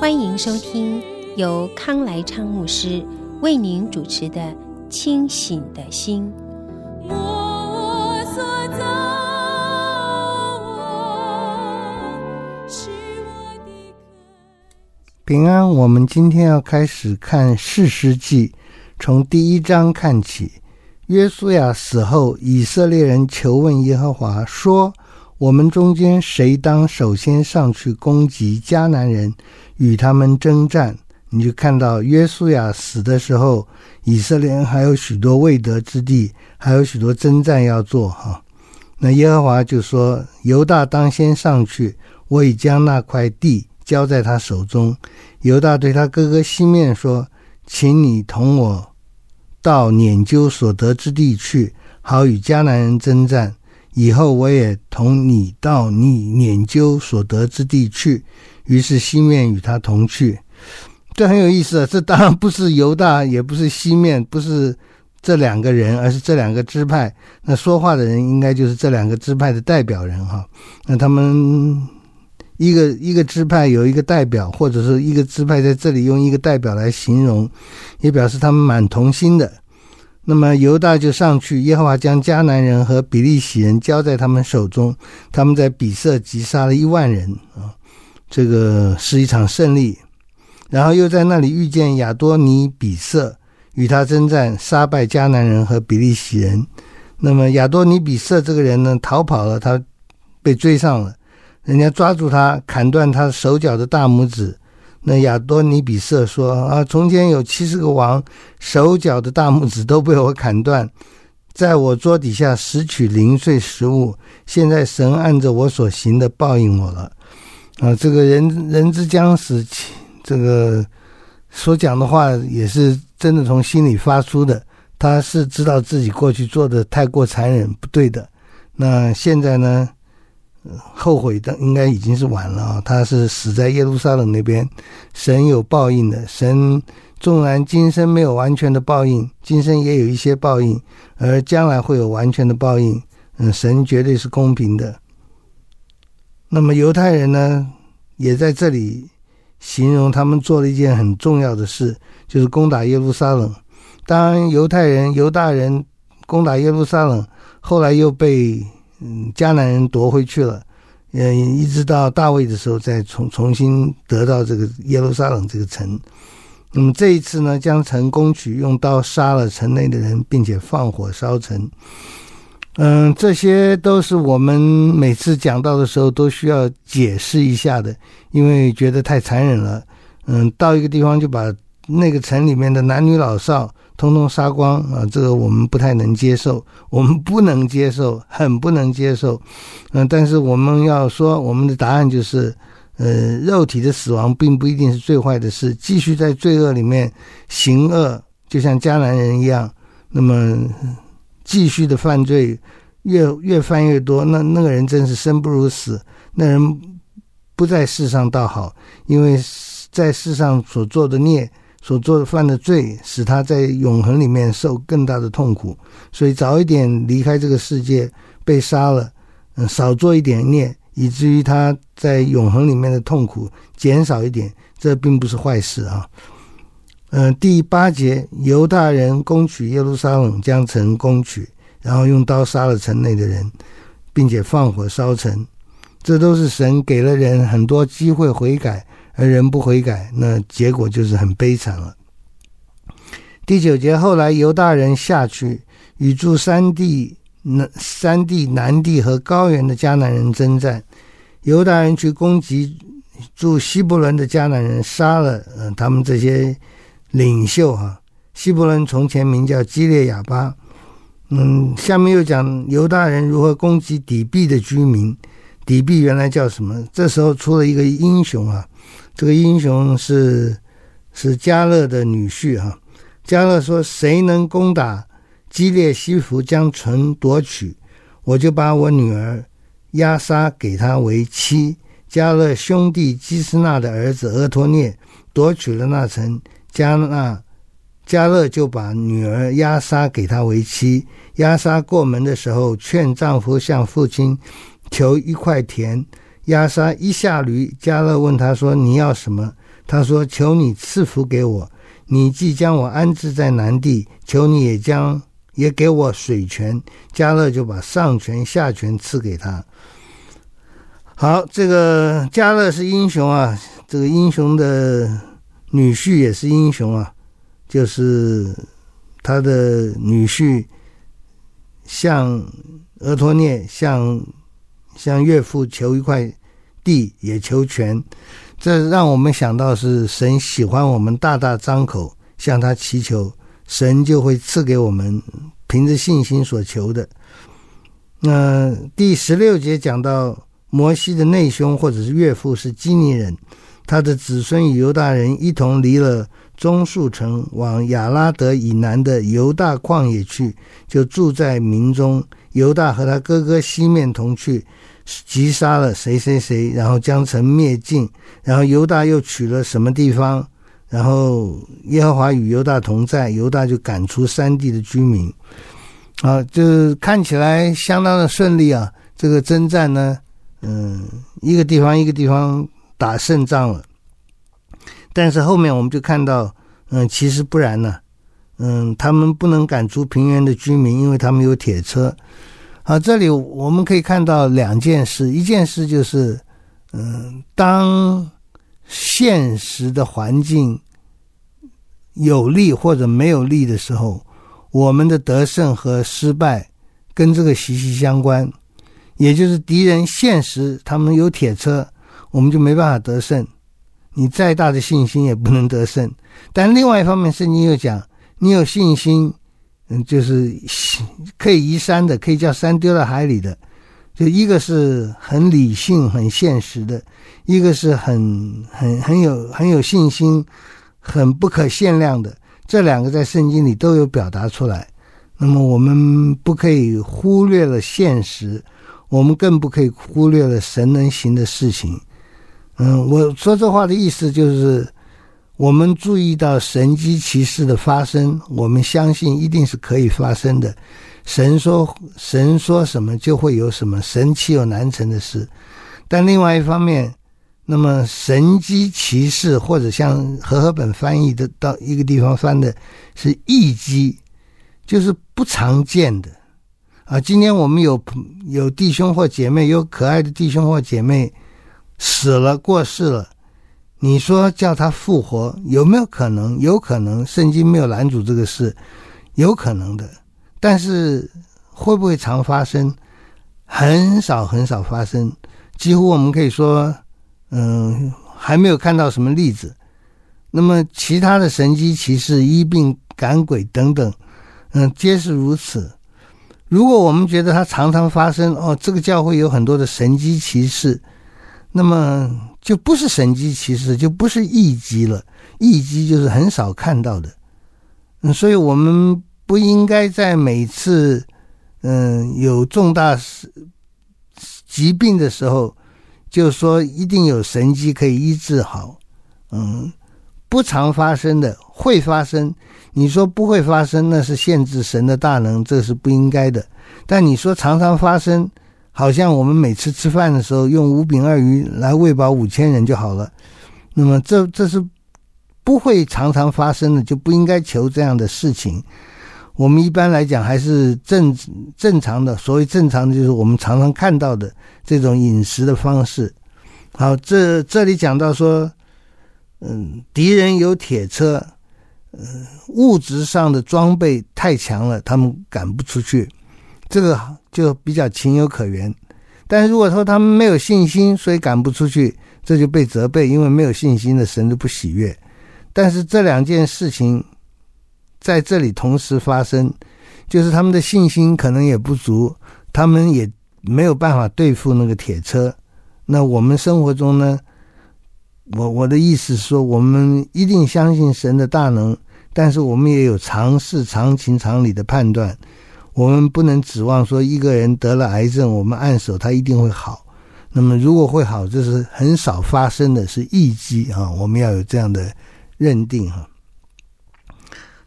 欢迎收听由康来昌牧师为您主持的《清醒的心》。平安，我们今天要开始看士师记，从第一章看起。约书亚死后，以色列人求问耶和华说：“我们中间谁当首先上去攻击迦南人，与他们征战？”你就看到约书亚死的时候，以色列人还有许多未得之地，还有许多征战要做。哈，那耶和华就说：“犹大当先上去，我已将那块地交在他手中。”犹大对他哥哥西面说：“请你同我。”到拈阄所得之地去，好与迦南人征战。以后我也同你到你拈阄所得之地去。于是西面与他同去。这很有意思啊！这当然不是犹大，也不是西面，不是这两个人，而是这两个支派。那说话的人应该就是这两个支派的代表人哈。那他们。一个一个支派有一个代表，或者是一个支派在这里用一个代表来形容，也表示他们蛮同心的。那么犹大就上去，耶和华将迦南人和比利洗人交在他们手中，他们在比色击杀了一万人啊，这个是一场胜利。然后又在那里遇见亚多尼比色，与他征战，杀败迦南人和比利洗人。那么亚多尼比色这个人呢，逃跑了，他被追上了。人家抓住他，砍断他手脚的大拇指。那亚多尼比色说：“啊，从前有七十个王，手脚的大拇指都被我砍断，在我桌底下拾取零碎食物。现在神按着我所行的报应我了。”啊，这个人人之将死，这个所讲的话也是真的从心里发出的。他是知道自己过去做的太过残忍，不对的。那现在呢？后悔的应该已经是晚了啊！他是死在耶路撒冷那边，神有报应的。神纵然今生没有完全的报应，今生也有一些报应，而将来会有完全的报应。嗯，神绝对是公平的。那么犹太人呢，也在这里形容他们做了一件很重要的事，就是攻打耶路撒冷。当犹太人、犹大人攻打耶路撒冷，后来又被。嗯，迦南人夺回去了，嗯，一直到大卫的时候，再重重新得到这个耶路撒冷这个城。那么这一次呢，将城攻取，用刀杀了城内的人，并且放火烧城。嗯，这些都是我们每次讲到的时候都需要解释一下的，因为觉得太残忍了。嗯，到一个地方就把那个城里面的男女老少。通通杀光啊！这个我们不太能接受，我们不能接受，很不能接受。嗯，但是我们要说，我们的答案就是，呃，肉体的死亡并不一定是最坏的事。继续在罪恶里面行恶，就像迦南人一样，那么继续的犯罪，越越犯越多，那那个人真是生不如死。那人不在世上倒好，因为在世上所做的孽。所做的犯的罪，使他在永恒里面受更大的痛苦，所以早一点离开这个世界，被杀了，嗯，少做一点孽，以至于他在永恒里面的痛苦减少一点，这并不是坏事啊。嗯，第八节，犹大人攻取耶路撒冷，将城攻取，然后用刀杀了城内的人，并且放火烧城，这都是神给了人很多机会悔改。而人不悔改，那结果就是很悲惨了。第九节，后来犹大人下去与住山地、南山地、南地和高原的迦南人征战。犹大人去攻击住西伯伦的迦南人，杀了嗯他们这些领袖哈。西伯伦从前名叫基列亚巴。嗯，下面又讲犹大人如何攻击底壁的居民。底璧原来叫什么？这时候出了一个英雄啊，这个英雄是是迦勒的女婿啊。迦勒说：“谁能攻打基列西弗，将城夺取，我就把我女儿押沙给他为妻。”迦勒兄弟基斯纳的儿子俄托涅夺取了那城，加那加勒就把女儿押沙给他为妻。押沙过门的时候，劝丈夫向父亲求一块田。押沙一下驴，加勒问他说：“你要什么？”他说：“求你赐福给我。你既将我安置在南地，求你也将也给我水泉。”加勒就把上泉下泉赐给他。好，这个加勒是英雄啊，这个英雄的女婿也是英雄啊，就是他的女婿向俄陀聂向向岳父求一块地，也求泉，这让我们想到是神喜欢我们大大张口向他祈求，神就会赐给我们凭着信心所求的。那第十六节讲到。摩西的内兄或者是岳父是基尼人，他的子孙与犹大人一同离了棕树城，往亚拉德以南的犹大旷野去，就住在民中。犹大和他哥哥西面同去，击杀了谁谁谁，然后将城灭尽。然后犹大又取了什么地方，然后耶和华与犹大同在，犹大就赶出山地的居民。啊，就看起来相当的顺利啊，这个征战呢。嗯，一个地方一个地方打胜仗了，但是后面我们就看到，嗯，其实不然呢，嗯，他们不能赶出平原的居民，因为他们有铁车。好，这里我们可以看到两件事，一件事就是，嗯，当现实的环境有利或者没有利的时候，我们的得胜和失败跟这个息息相关。也就是敌人现实，他们有铁车，我们就没办法得胜。你再大的信心也不能得胜。但另外一方面，圣经又讲，你有信心，嗯，就是可以移山的，可以叫山丢到海里的。就一个是很理性、很现实的，一个是很很很有很有信心、很不可限量的。这两个在圣经里都有表达出来。那么我们不可以忽略了现实。我们更不可以忽略了神能行的事情。嗯，我说这话的意思就是，我们注意到神迹奇事的发生，我们相信一定是可以发生的。神说，神说什么就会有什么，神岂有难成的事？但另外一方面，那么神迹奇事，或者像和合本翻译的到一个地方翻的是异迹，就是不常见的。啊，今天我们有有弟兄或姐妹，有可爱的弟兄或姐妹死了过世了，你说叫他复活有没有可能？有可能，圣经没有拦阻这个事，有可能的。但是会不会常发生？很少很少发生，几乎我们可以说，嗯，还没有看到什么例子。那么其他的神迹骑士、医病赶鬼等等，嗯，皆是如此。如果我们觉得它常常发生，哦，这个教会有很多的神迹骑士，那么就不是神迹其实，就不是异迹了。异迹就是很少看到的。嗯，所以我们不应该在每次嗯有重大疾病的时候，就说一定有神迹可以医治好。嗯，不常发生的会发生。你说不会发生，那是限制神的大能，这是不应该的。但你说常常发生，好像我们每次吃饭的时候用五饼二鱼来喂饱五千人就好了，那么这这是不会常常发生的，就不应该求这样的事情。我们一般来讲还是正正常的，所谓正常的就是我们常常看到的这种饮食的方式。好，这这里讲到说，嗯，敌人有铁车。呃，物质上的装备太强了，他们赶不出去，这个就比较情有可原。但如果说他们没有信心，所以赶不出去，这就被责备，因为没有信心的神就不喜悦。但是这两件事情在这里同时发生，就是他们的信心可能也不足，他们也没有办法对付那个铁车。那我们生活中呢，我我的意思是说，我们一定相信神的大能，但是我们也有常识、常情、常理的判断。我们不能指望说一个人得了癌症，我们按手他一定会好。那么如果会好，这是很少发生的，是异机啊！我们要有这样的认定哈。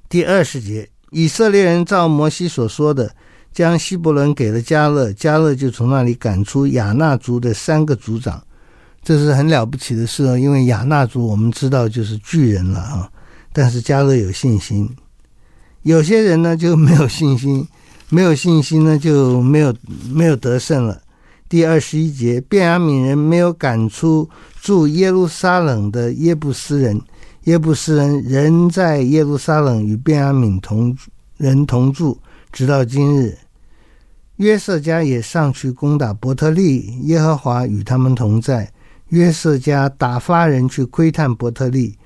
第二十节，以色列人照摩西所说的，将希伯伦给了迦勒，迦勒就从那里赶出亚衲族的三个族长，这是很了不起的事哦。因为亚衲族我们知道就是巨人了啊，但是迦勒有信心，有些人呢就没有信心，没有信心呢就没有没有得胜了。第二十一节，便雅悯人没有赶出住耶路撒冷的耶布斯人。耶布斯人仍在耶路撒冷与便雅悯同人同住，直到今日。约瑟家也上去攻打伯特利，耶和华与他们同在。约瑟家打发人去窥探伯特利，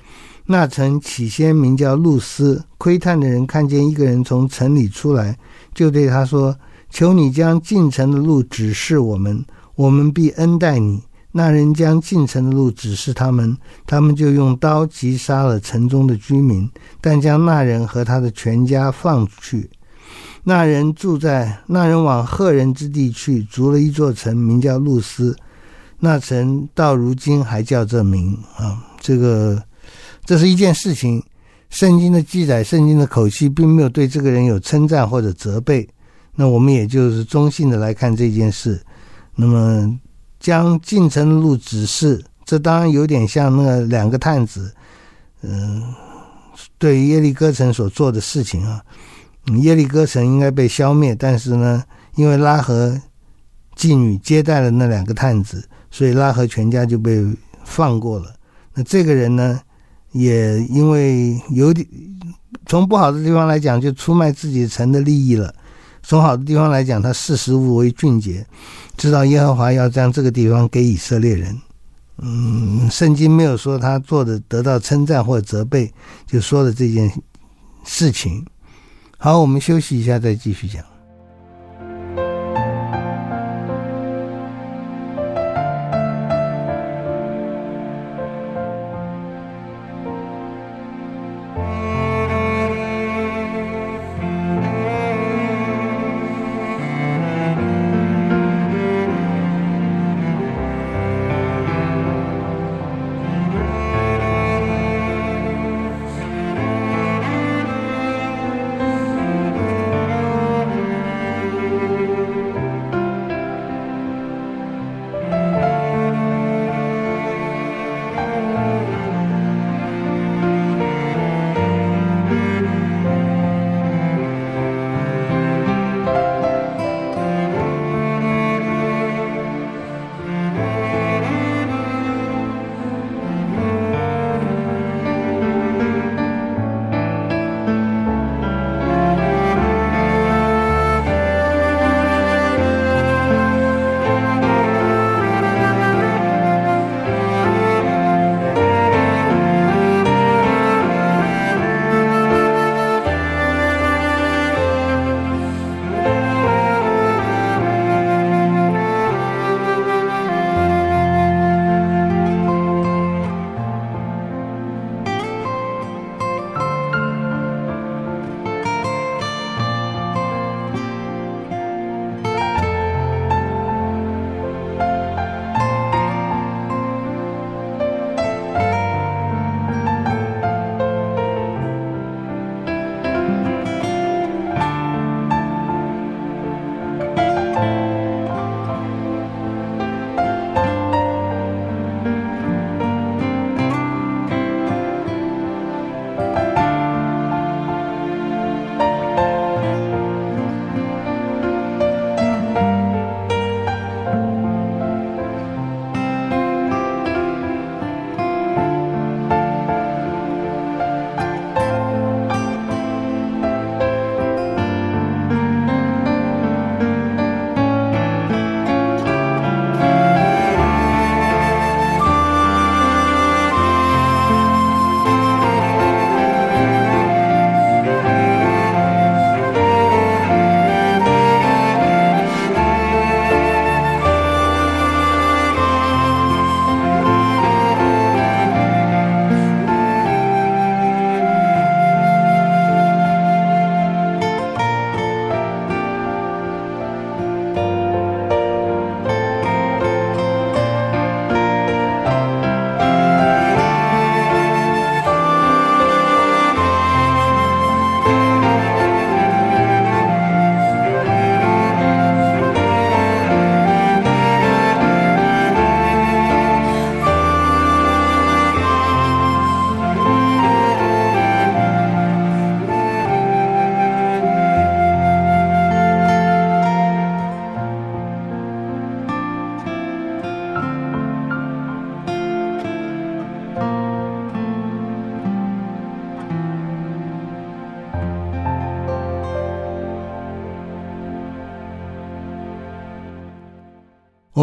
那城起先名叫露丝。窥探的人看见一个人从城里出来，就对他说：“求你将进城的路指示我们，我们必恩待你。”那人将进城的路指示他们，他们就用刀击杀了城中的居民，但将那人和他的全家放去。那人住在那人往赫人之地去，筑了一座城，名叫露丝。那城到如今还叫这名啊。这个这是一件事情。圣经的记载，圣经的口气，并没有对这个人有称赞或者责备。那我们也就是中性的来看这件事。那么。将进城路指示，这当然有点像那个两个探子，嗯、对耶利哥城所做的事情啊。耶利哥城应该被消灭，但是呢，因为拉合妓女接待了那两个探子，所以拉合全家就被放过了。那这个人呢，也因为有点从不好的地方来讲，就出卖自己城的利益了。从好的地方来讲，他识时务为俊杰，知道耶和华要将这个地方给以色列人。嗯，圣经没有说他做的得到称赞或责备，就说了这件事情。好，我们休息一下，再继续讲。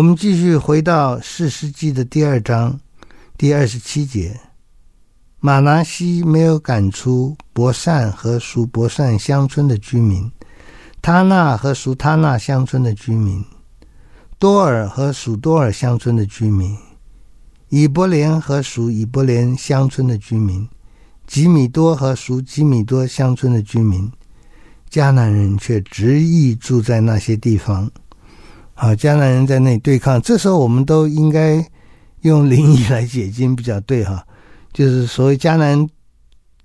我们继续回到四世纪的第二章第二十七节。马拿西没有赶出伯善和属伯善乡村的居民，他纳和属他纳乡村的居民，多尔和属多尔乡村的居民，以伯莲和属以伯莲乡村的居民，吉米多和属吉米多乡村的居民，迦南人却执意住在那些地方。好，迦南人在那里对抗。这时候，我们都应该用灵意来解经比较对哈。就是所谓迦南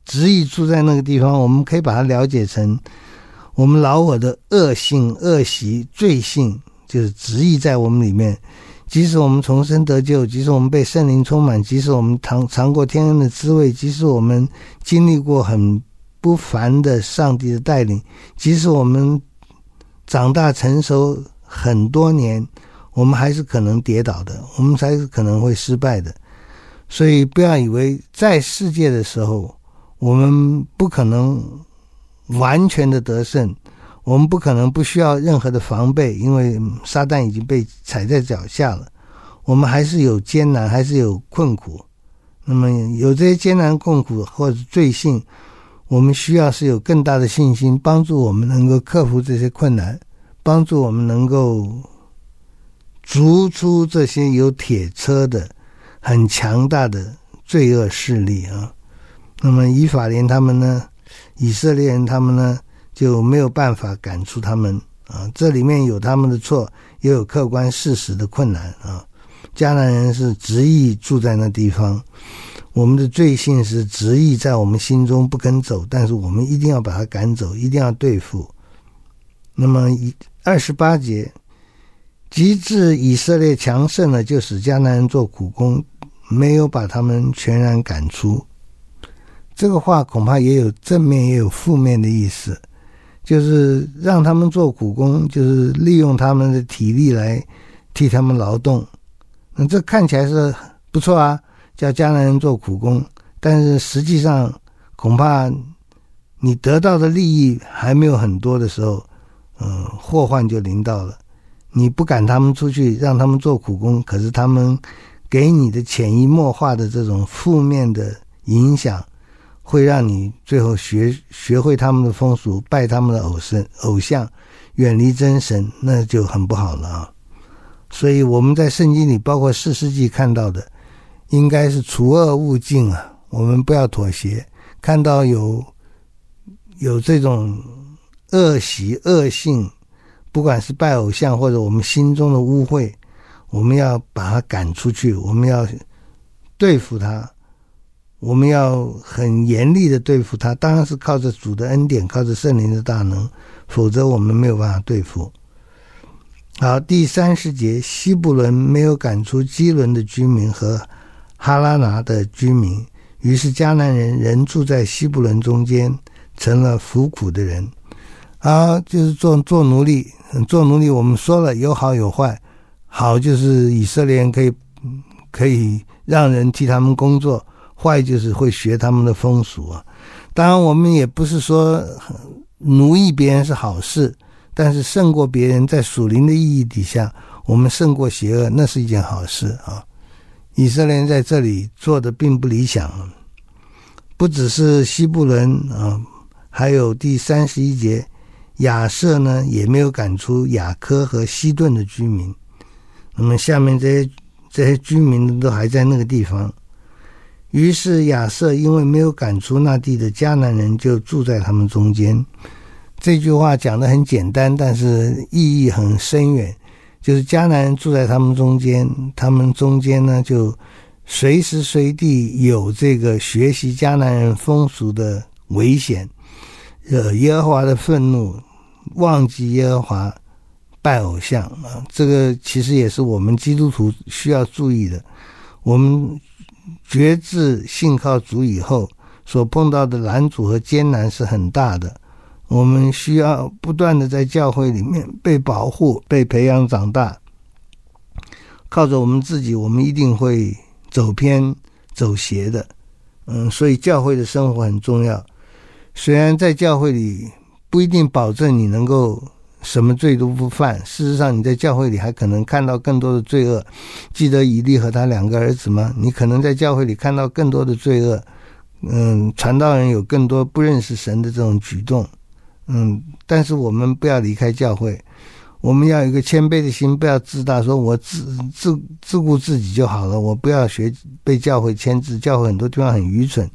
执意住在那个地方，我们可以把它了解成我们老我的恶性、恶习、罪性，就是执意在我们里面。即使我们重生得救，即使我们被圣灵充满，即使我们尝尝过天恩的滋味，即使我们经历过很不凡的上帝的带领，即使我们长大成熟很多年，我们还是可能跌倒的，我们才是可能会失败的。所以不要以为在世界的时候，我们不可能完全的得胜，我们不可能不需要任何的防备，因为撒旦已经被踩在脚下了。我们还是有艰难，还是有困苦。那么有这些艰难困苦或者罪性，我们需要是有更大的信心，帮助我们能够克服这些困难，帮助我们能够逐出这些有铁车的。很强大的罪恶势力啊，那么以法莲他们呢，以色列人他们呢就没有办法赶出他们啊。这里面有他们的错，也有客观事实的困难啊。迦南人是执意住在那地方，我们的罪性是执意在我们心中不肯走，但是我们一定要把他赶走，一定要对付。那么以二十八节，及至以色列强盛了，就使迦南人做苦工。没有把他们全然赶出，这个话恐怕也有正面也有负面的意思，就是让他们做苦工，就是利用他们的体力来替他们劳动。那这看起来是不错啊，叫迦南人做苦工，但是实际上恐怕你得到的利益还没有很多的时候，嗯，祸患就临到了。你不赶他们出去，让他们做苦工，可是他们。给你的潜移默化的这种负面的影响，会让你最后学学会他们的风俗，拜他们的偶神偶像，远离真神，那就很不好了啊。所以我们在圣经里，包括四世纪看到的，应该是除恶务尽啊。我们不要妥协，看到有有这种恶习恶性，不管是拜偶像或者我们心中的污秽。我们要把他赶出去，我们要对付他，我们要很严厉的对付他。当然是靠着主的恩典，靠着圣灵的大能，否则我们没有办法对付。好，第三十节，西布伦没有赶出基伦的居民和哈拉拿的居民，于是迦南人仍住在西布伦中间，成了服苦的人。啊，就是做做奴隶，做奴隶。我们说了，有好有坏。好，就是以色列人可以可以让人替他们工作；坏就是会学他们的风俗啊。当然，我们也不是说奴役别人是好事，但是胜过别人，在属灵的意义底下，我们胜过邪恶，那是一件好事啊。以色列人在这里做的并不理想，不只是西布伦啊，还有第三十一节，亚瑟呢也没有赶出雅科和西顿的居民。那么下面这些这些居民都还在那个地方，于是亚瑟因为没有赶出那地的迦南人，就住在他们中间。这句话讲得很简单，但是意义很深远。就是迦南人住在他们中间，他们中间呢就随时随地有这个学习迦南人风俗的危险，呃耶和华的愤怒，忘记耶和华。拜偶像啊，这个其实也是我们基督徒需要注意的。我们决志信靠主以后，所碰到的拦阻和艰难是很大的。我们需要不断的在教会里面被保护、被培养长大。靠着我们自己，我们一定会走偏、走邪的。嗯，所以教会的生活很重要。虽然在教会里不一定保证你能够。什么罪都不犯。事实上，你在教会里还可能看到更多的罪恶。记得以利和他两个儿子吗？你可能在教会里看到更多的罪恶。嗯，传道人有更多不认识神的这种举动。嗯，但是我们不要离开教会。我们要有一个谦卑的心，不要自大，说我自自自顾自己就好了。我不要学被教会牵制，教会很多地方很愚蠢，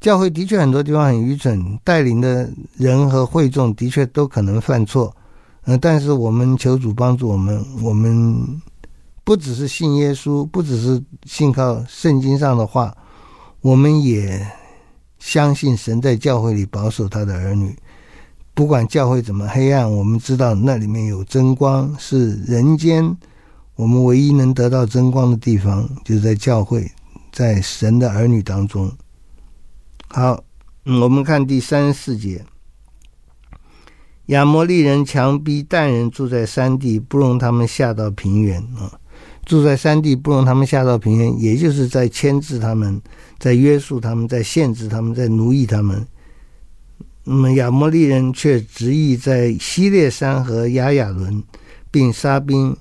教会的确很多地方很愚蠢，带领的人和会众的确都可能犯错。嗯，但是我们求主帮助我们，我们不只是信耶稣，不只是信靠圣经上的话，我们也相信神在教会里保守他的儿女。不管教会怎么黑暗，我们知道那里面有真光，是人间我们唯一能得到真光的地方，就是在教会，在神的儿女当中。好，我们看第三十四节：亚摩利人强逼但人住在山地，不容他们下到平原啊！住在山地，不容他们下到平原，也就是在牵制他们，在约束他们，在限制他们，在奴役他们。那么亚摩利人却执意在西列山和亚亚伦，并杀兵。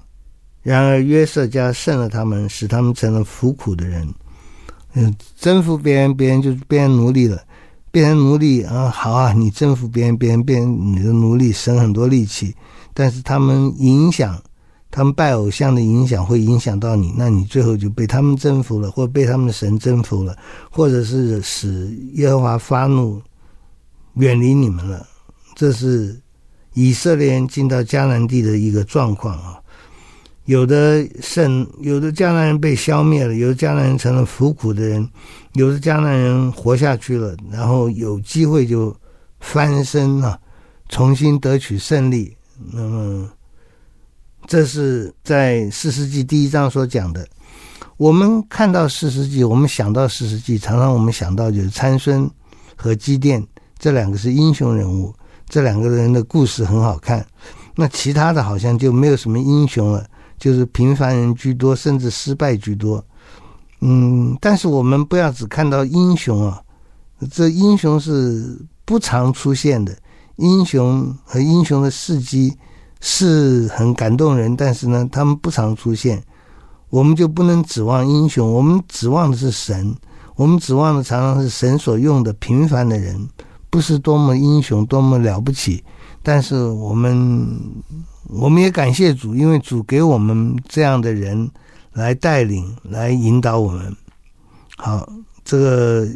然而约瑟家胜了他们，使他们成了服苦的人。嗯，征服别人，别人就变成奴隶了。变成奴隶啊，好啊，你征服别人，别人变你的奴隶，省很多力气。但是他们影响，他们拜偶像的影响会影响到你，那你最后就被他们征服了，或被他们的神征服了，或者是使耶和华发怒。远离你们了，这是以色列人进到迦南地的一个状况啊。有的圣，有的迦南人被消灭了，有的迦南人成了服苦的人，有的迦南人活下去了，然后有机会就翻身了，重新得取胜利。那么，这是在士师记第一章所讲的。我们看到士师记，我们想到士师记，常常我们想到就是参孙和基甸。这两个是英雄人物，这两个人的故事很好看。那其他的好像就没有什么英雄了，就是平凡人居多，甚至失败居多。嗯，但是我们不要只看到英雄啊，这英雄是不常出现的。英雄和英雄的事迹是很感动人，但是呢，他们不常出现。我们就不能指望英雄，我们指望的是神，我们指望的常常是神所用的平凡的人。不是多么英雄，多么了不起，但是我们我们也感谢主，因为主给我们这样的人来带领、来引导我们。好，这个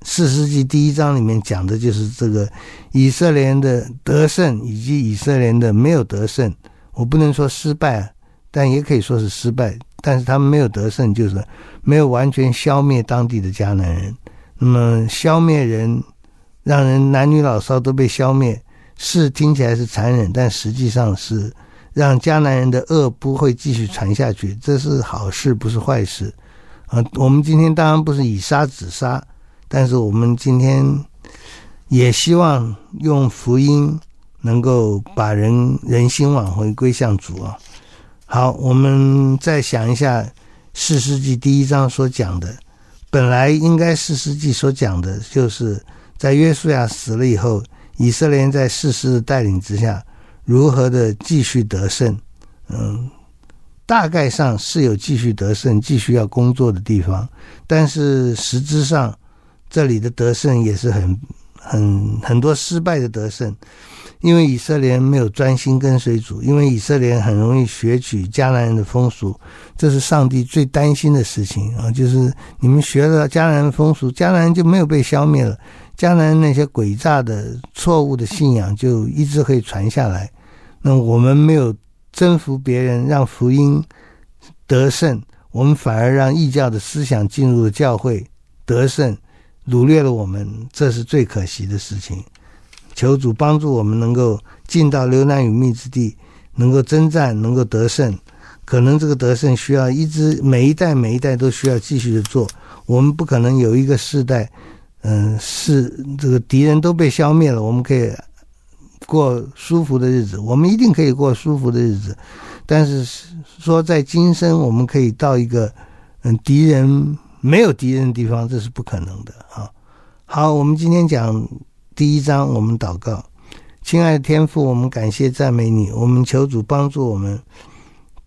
四世纪第一章里面讲的就是这个以色列的得胜，以及以色列的没有得胜。我不能说失败，但也可以说是失败。但是他们没有得胜，就是没有完全消灭当地的迦南人。那么消灭人。让人男女老少都被消灭，是听起来是残忍，但实际上是让迦南人的恶不会继续传下去，这是好事，不是坏事。啊，我们今天当然不是以杀止杀，但是我们今天也希望用福音能够把人人心往回归向主啊。好，我们再想一下四世纪第一章所讲的，本来应该四世纪所讲的就是。在约书亚死了以后，以色列人在士师的带领之下，如何的继续得胜？嗯，大概上是有继续得胜、继续要工作的地方，但是实质上，这里的得胜也是很、很很多失败的得胜。因为以色列人没有专心跟随主，因为以色列人很容易学取迦南人的风俗，这是上帝最担心的事情啊！就是你们学了迦南人风俗，迦南人就没有被消灭了。迦南那些诡诈的、错误的信仰就一直可以传下来。那我们没有征服别人，让福音得胜，我们反而让异教的思想进入了教会得胜，掳掠了我们，这是最可惜的事情。求主帮助我们能够进到流奶与蜜之地，能够征战，能够得胜。可能这个得胜需要一直每一代每一代都需要继续的做。我们不可能有一个世代。嗯，是这个敌人都被消灭了，我们可以过舒服的日子。我们一定可以过舒服的日子，但是说在今生我们可以到一个嗯敌人没有敌人的地方，这是不可能的啊。好，我们今天讲第一章，我们祷告，亲爱的天父，我们感谢赞美你，我们求主帮助我们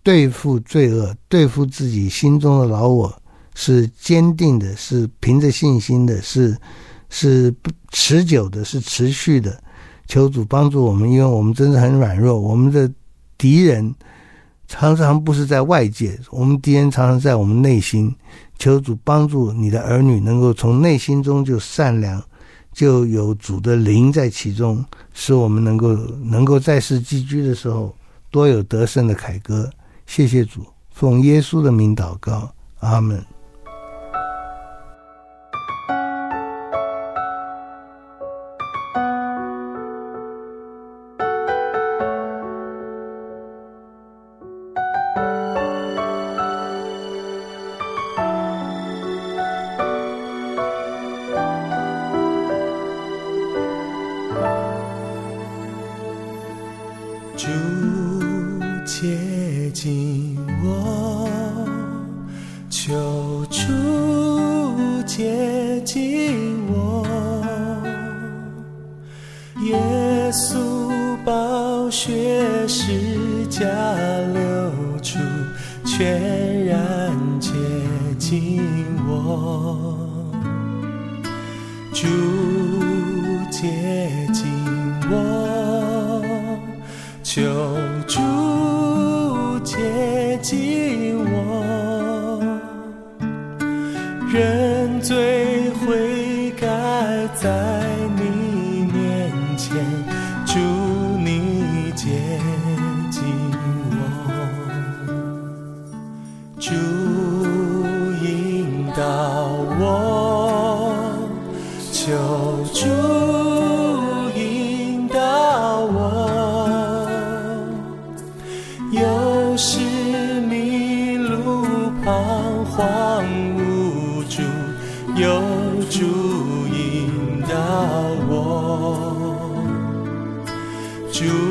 对付罪恶，对付自己心中的老我，是坚定的，是凭着信心的，是是持久的，是持续的。求主帮助我们，因为我们真的很软弱，我们的敌人常常不是在外界，我们敌人常常在我们内心。求主帮助你的儿女，能够从内心中就善良。就有主的灵在其中，使我们能够能够在世寄居的时候多有得胜的凯歌。谢谢主，奉耶稣的名祷告，阿门。下流出，全然接近我。主接近我，求。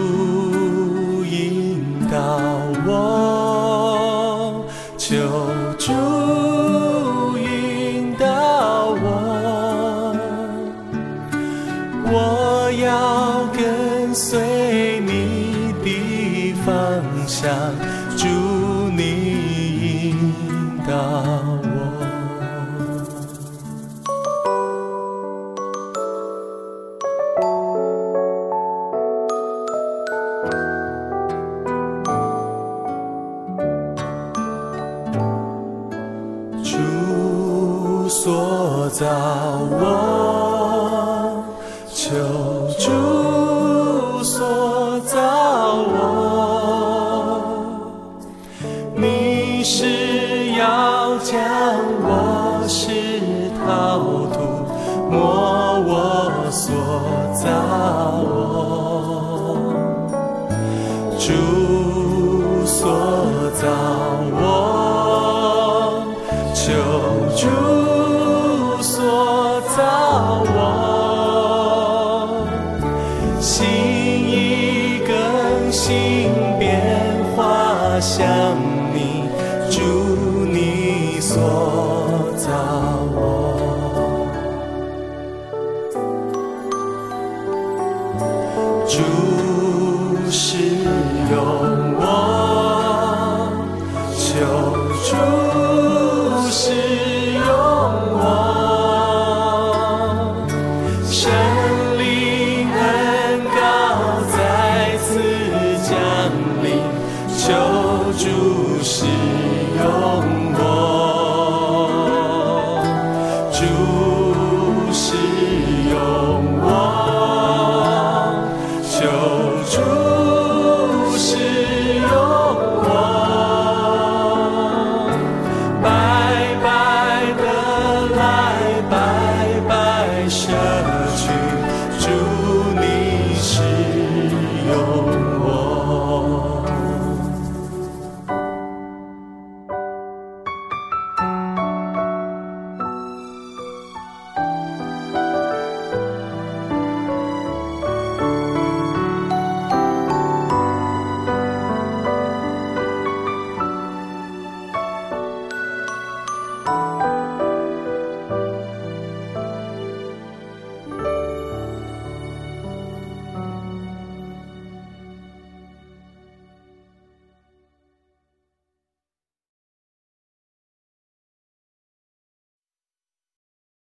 不应答。我住所造。